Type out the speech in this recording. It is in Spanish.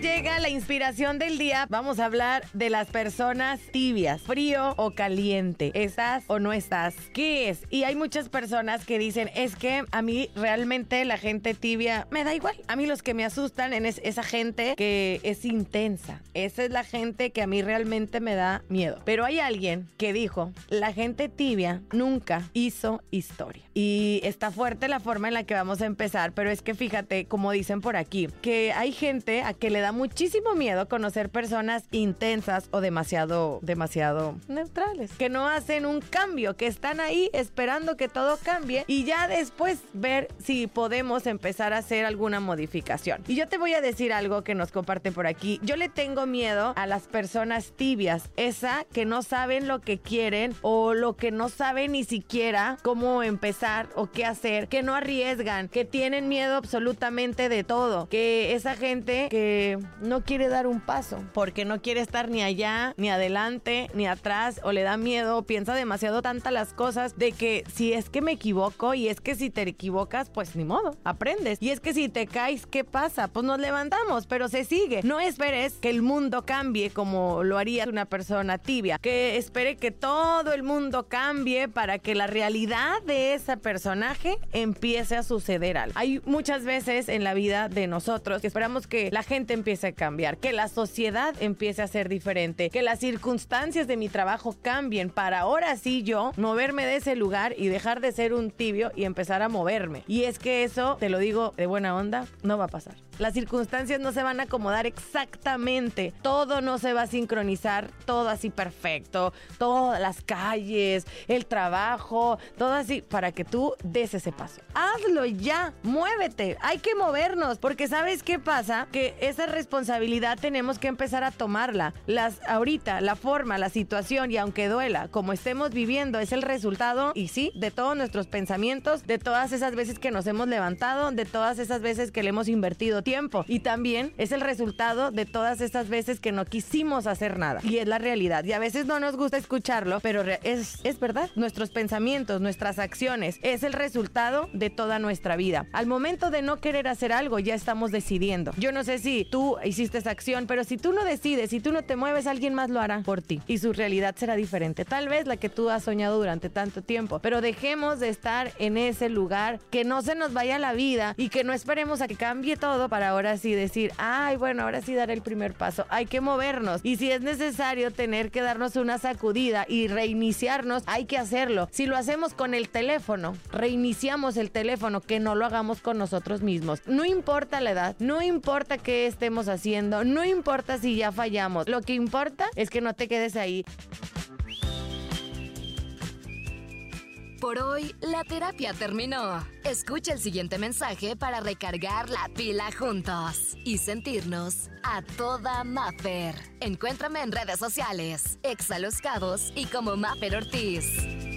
Llega la inspiración del día. Vamos a hablar de las personas tibias, frío o caliente. ¿Estás o no estás? ¿Qué es? Y hay muchas personas que dicen, es que a mí realmente la gente tibia me da igual. A mí los que me asustan es esa gente que es intensa. Esa es la gente que a mí realmente me da miedo. Pero hay alguien que dijo, la gente tibia nunca hizo historia. Y está fuerte la forma en la que vamos a empezar, pero es que fíjate, como dicen por aquí, que hay gente a que le da muchísimo miedo conocer personas intensas o demasiado, demasiado neutrales, que no hacen un cambio, que están ahí esperando que todo cambie y ya después ver si podemos empezar a hacer alguna modificación. Y yo te voy a decir algo que nos comparten por aquí. Yo le tengo miedo a las personas tibias, esa que no saben lo que quieren o lo que no saben ni siquiera cómo empezar o qué hacer, que no arriesgan, que tienen miedo absolutamente de todo, que esa gente que no quiere dar un paso porque no quiere estar ni allá, ni adelante, ni atrás o le da miedo, piensa demasiado tanta las cosas de que si es que me equivoco y es que si te equivocas, pues ni modo, aprendes. Y es que si te caes, ¿qué pasa? Pues nos levantamos, pero se sigue. No esperes que el mundo cambie como lo haría una persona tibia, que espere que todo el mundo cambie para que la realidad de ese personaje empiece a suceder algo. Hay muchas veces en la vida de nosotros que esperamos que la gente empiece que la sociedad empiece a ser diferente, que las circunstancias de mi trabajo cambien para ahora sí yo moverme de ese lugar y dejar de ser un tibio y empezar a moverme. Y es que eso, te lo digo de buena onda, no va a pasar. Las circunstancias no se van a acomodar exactamente. Todo no se va a sincronizar, todo así perfecto. Todas las calles, el trabajo, todo así para que tú des ese paso. Hazlo ya, muévete. Hay que movernos porque ¿sabes qué pasa? Que esa responsabilidad tenemos que empezar a tomarla. Las ahorita, la forma, la situación y aunque duela, como estemos viviendo, es el resultado y sí, de todos nuestros pensamientos, de todas esas veces que nos hemos levantado, de todas esas veces que le hemos invertido tiempo y también es el resultado de todas esas veces que no quisimos hacer nada y es la realidad y a veces no nos gusta escucharlo, pero es, es verdad, nuestros pensamientos, nuestras acciones es el resultado de toda nuestra vida. Al momento de no querer hacer algo ya estamos decidiendo. Yo no sé si tú hiciste esa acción, pero si tú no decides, si tú no te mueves, alguien más lo hará por ti y su realidad será diferente. Tal vez la que tú has soñado durante tanto tiempo, pero dejemos de estar en ese lugar, que no se nos vaya la vida y que no esperemos a que cambie todo para ahora sí decir, ay, bueno, ahora sí dar el primer paso. Hay que movernos. Y si es necesario tener que darnos una sacudida y reiniciarnos, hay que hacerlo. Si lo hacemos con el teléfono, reiniciamos el teléfono, que no lo hagamos con nosotros mismos. No importa la edad, no importa qué estemos haciendo, no importa si ya fallamos. Lo que importa es que no te quedes ahí. Por hoy, la terapia terminó. Escucha el siguiente mensaje para recargar la pila juntos y sentirnos a toda Maffer. Encuéntrame en redes sociales, Exa Los Cabos y como Maffer Ortiz.